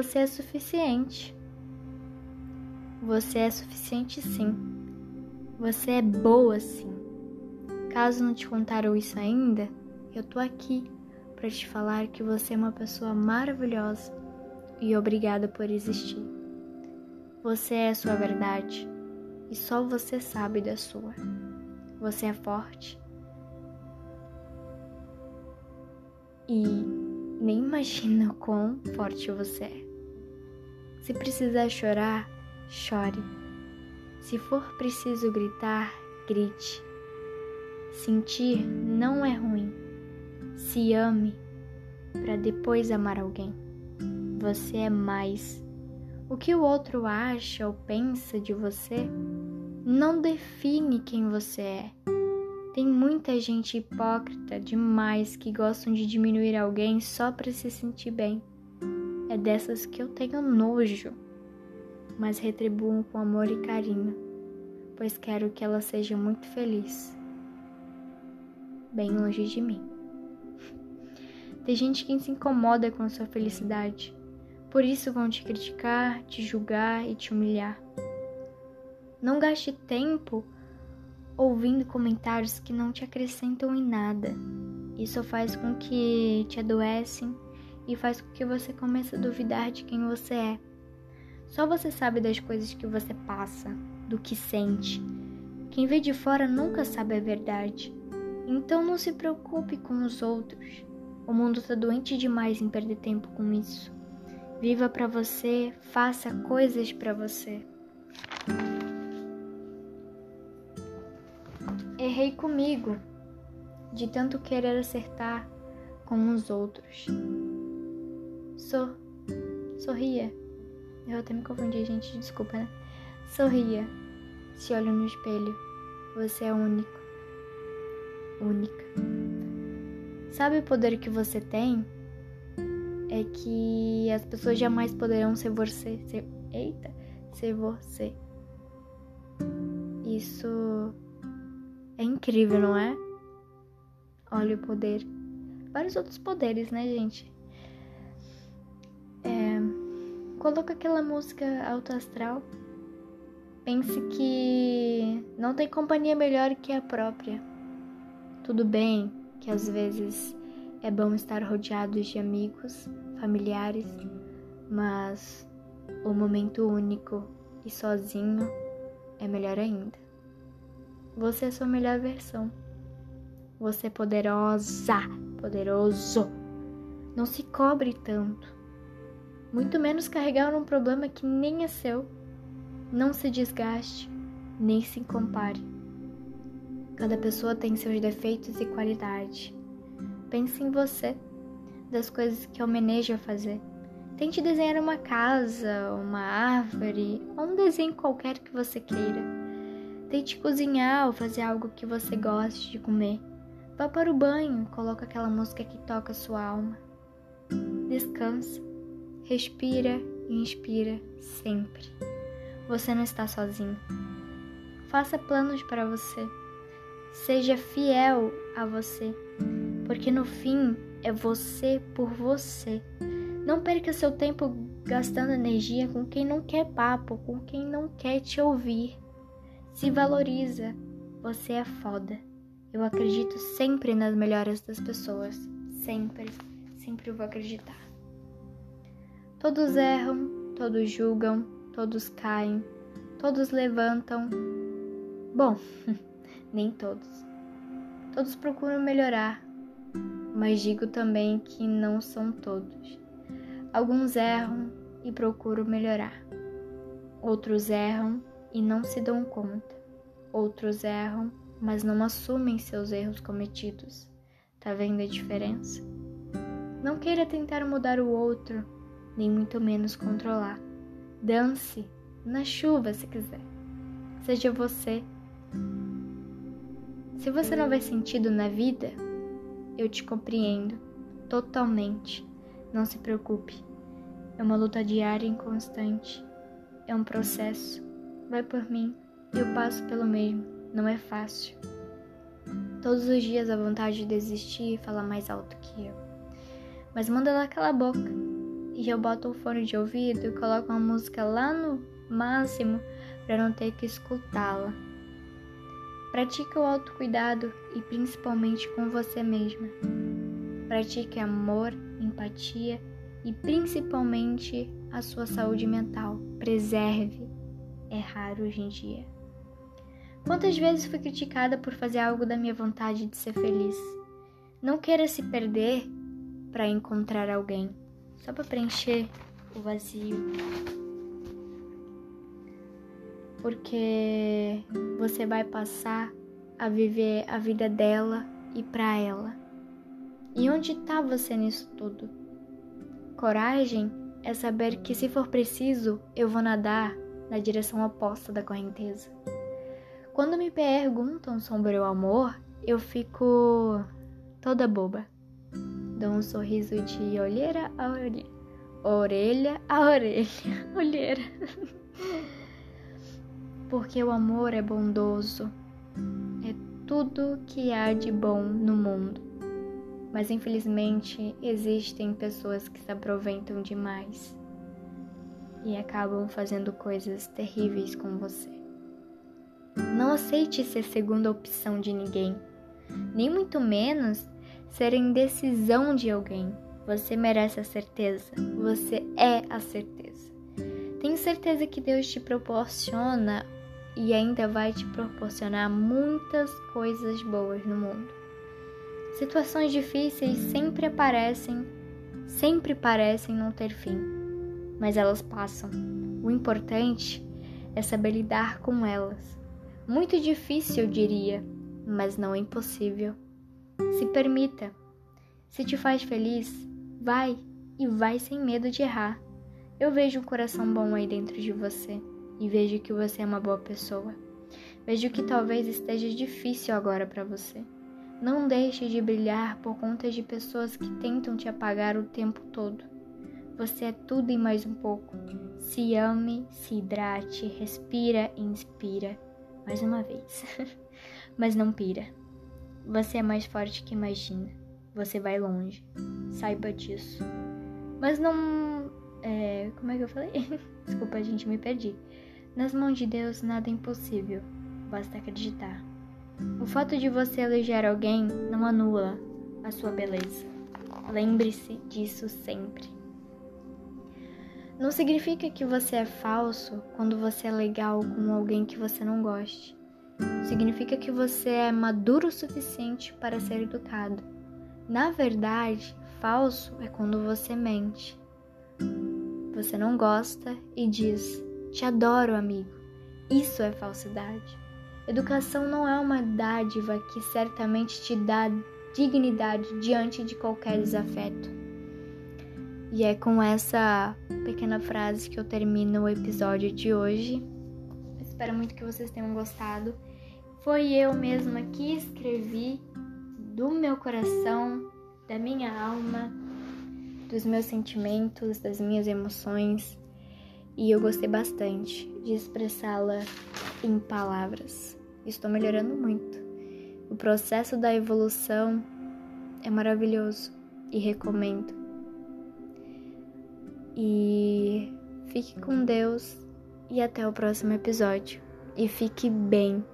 Você é suficiente. Você é suficiente sim. Você é boa sim. Caso não te contaram isso ainda, eu tô aqui para te falar que você é uma pessoa maravilhosa e obrigada por existir. Você é a sua verdade e só você sabe da sua. Você é forte e nem imagina quão forte você é. Se precisar chorar, chore. Se for preciso gritar, grite. Sentir não é ruim. Se ame para depois amar alguém. Você é mais. O que o outro acha ou pensa de você não define quem você é. Tem muita gente hipócrita demais que gostam de diminuir alguém só para se sentir bem. É dessas que eu tenho nojo, mas retribuo com amor e carinho, pois quero que ela seja muito feliz, bem longe de mim. Tem gente que se incomoda com a sua felicidade, por isso vão te criticar, te julgar e te humilhar. Não gaste tempo ouvindo comentários que não te acrescentam em nada. Isso faz com que te adoecem e faz com que você comece a duvidar de quem você é. Só você sabe das coisas que você passa, do que sente. Quem vê de fora nunca sabe a verdade. Então não se preocupe com os outros. O mundo está doente demais em perder tempo com isso. Viva para você, faça coisas para você. Errei comigo, de tanto querer acertar com os outros. Sor, sorria. Eu até me confundi, gente, desculpa, né? Sorria. Se olha no espelho. Você é único. Única. Sabe o poder que você tem? É que as pessoas jamais poderão ser você. Ser, eita, ser você. Isso é incrível, não é? Olha o poder. Vários outros poderes, né, gente? Coloca aquela música alto astral. Pense que não tem companhia melhor que a própria. Tudo bem que às vezes é bom estar rodeados de amigos, familiares, mas o momento único e sozinho é melhor ainda. Você é sua melhor versão. Você é poderosa, poderoso. Não se cobre tanto. Muito menos carregar um problema que nem é seu. Não se desgaste, nem se compare. Cada pessoa tem seus defeitos e qualidade. Pense em você, das coisas que almeneja fazer. Tente desenhar uma casa, uma árvore ou um desenho qualquer que você queira. Tente cozinhar ou fazer algo que você goste de comer. Vá para o banho, coloca aquela música que toca sua alma. Descansa, respira e inspira sempre. Você não está sozinho. Faça planos para você. Seja fiel a você, porque no fim é você por você. Não perca seu tempo gastando energia com quem não quer papo, com quem não quer te ouvir. Se valoriza. Você é foda. Eu acredito sempre nas melhoras das pessoas. Sempre, sempre vou acreditar. Todos erram, todos julgam, todos caem, todos levantam. Bom, nem todos. Todos procuram melhorar, mas digo também que não são todos. Alguns erram e procuram melhorar. Outros erram e não se dão conta. Outros erram, mas não assumem seus erros cometidos. Tá vendo a diferença? Não queira tentar mudar o outro, nem muito menos controlar. Dance na chuva se quiser. Seja você. Se você não vê sentido na vida, eu te compreendo totalmente. Não se preocupe. É uma luta diária e constante. É um processo vai por mim, eu passo pelo mesmo, não é fácil. Todos os dias a vontade de desistir e falar mais alto que eu. Mas manda ela calar a boca e eu boto o fone de ouvido e coloco uma música lá no máximo para não ter que escutá-la. Pratique o autocuidado e principalmente com você mesma. Pratique amor, empatia e principalmente a sua saúde mental. Preserve. É raro hoje em dia. Quantas vezes fui criticada por fazer algo da minha vontade de ser feliz? Não queira se perder para encontrar alguém, só para preencher o vazio porque você vai passar a viver a vida dela e para ela. E onde está você nisso tudo? Coragem é saber que se for preciso, eu vou nadar na direção oposta da correnteza. Quando me perguntam sobre o amor, eu fico toda boba. Dou um sorriso de olheira a orelha, orelha a orelha, olheira. porque o amor é bondoso, é tudo que há de bom no mundo. Mas infelizmente existem pessoas que se aproveitam demais e acabam fazendo coisas terríveis com você. Não aceite ser segunda opção de ninguém, nem muito menos ser indecisão de alguém. Você merece a certeza, você é a certeza. Tenho certeza que Deus te proporciona e ainda vai te proporcionar muitas coisas boas no mundo. Situações difíceis sempre aparecem, sempre parecem não ter fim, mas elas passam. O importante é saber lidar com elas. Muito difícil, eu diria, mas não é impossível. Se permita. Se te faz feliz, vai e vai sem medo de errar. Eu vejo um coração bom aí dentro de você e vejo que você é uma boa pessoa. Vejo que talvez esteja difícil agora para você. Não deixe de brilhar por conta de pessoas que tentam te apagar o tempo todo. Você é tudo e mais um pouco. Se ame, se hidrate, respira e inspira. Mais uma vez. Mas não pira. Você é mais forte que imagina. Você vai longe. Saiba disso. Mas não. É, como é que eu falei? Desculpa, gente, me perdi. Nas mãos de Deus nada é impossível, basta acreditar. O fato de você elogiar alguém não anula a sua beleza. Lembre-se disso sempre. Não significa que você é falso quando você é legal com alguém que você não goste. Significa que você é maduro o suficiente para ser educado. Na verdade, falso é quando você mente. Você não gosta e diz: te adoro, amigo. Isso é falsidade. Educação não é uma dádiva que certamente te dá dignidade diante de qualquer desafeto. E é com essa pequena frase que eu termino o episódio de hoje. Espero muito que vocês tenham gostado. Foi eu mesma que escrevi do meu coração, da minha alma, dos meus sentimentos, das minhas emoções e eu gostei bastante de expressá-la em palavras. Estou melhorando muito. O processo da evolução é maravilhoso e recomendo. E fique com Deus e até o próximo episódio. E fique bem.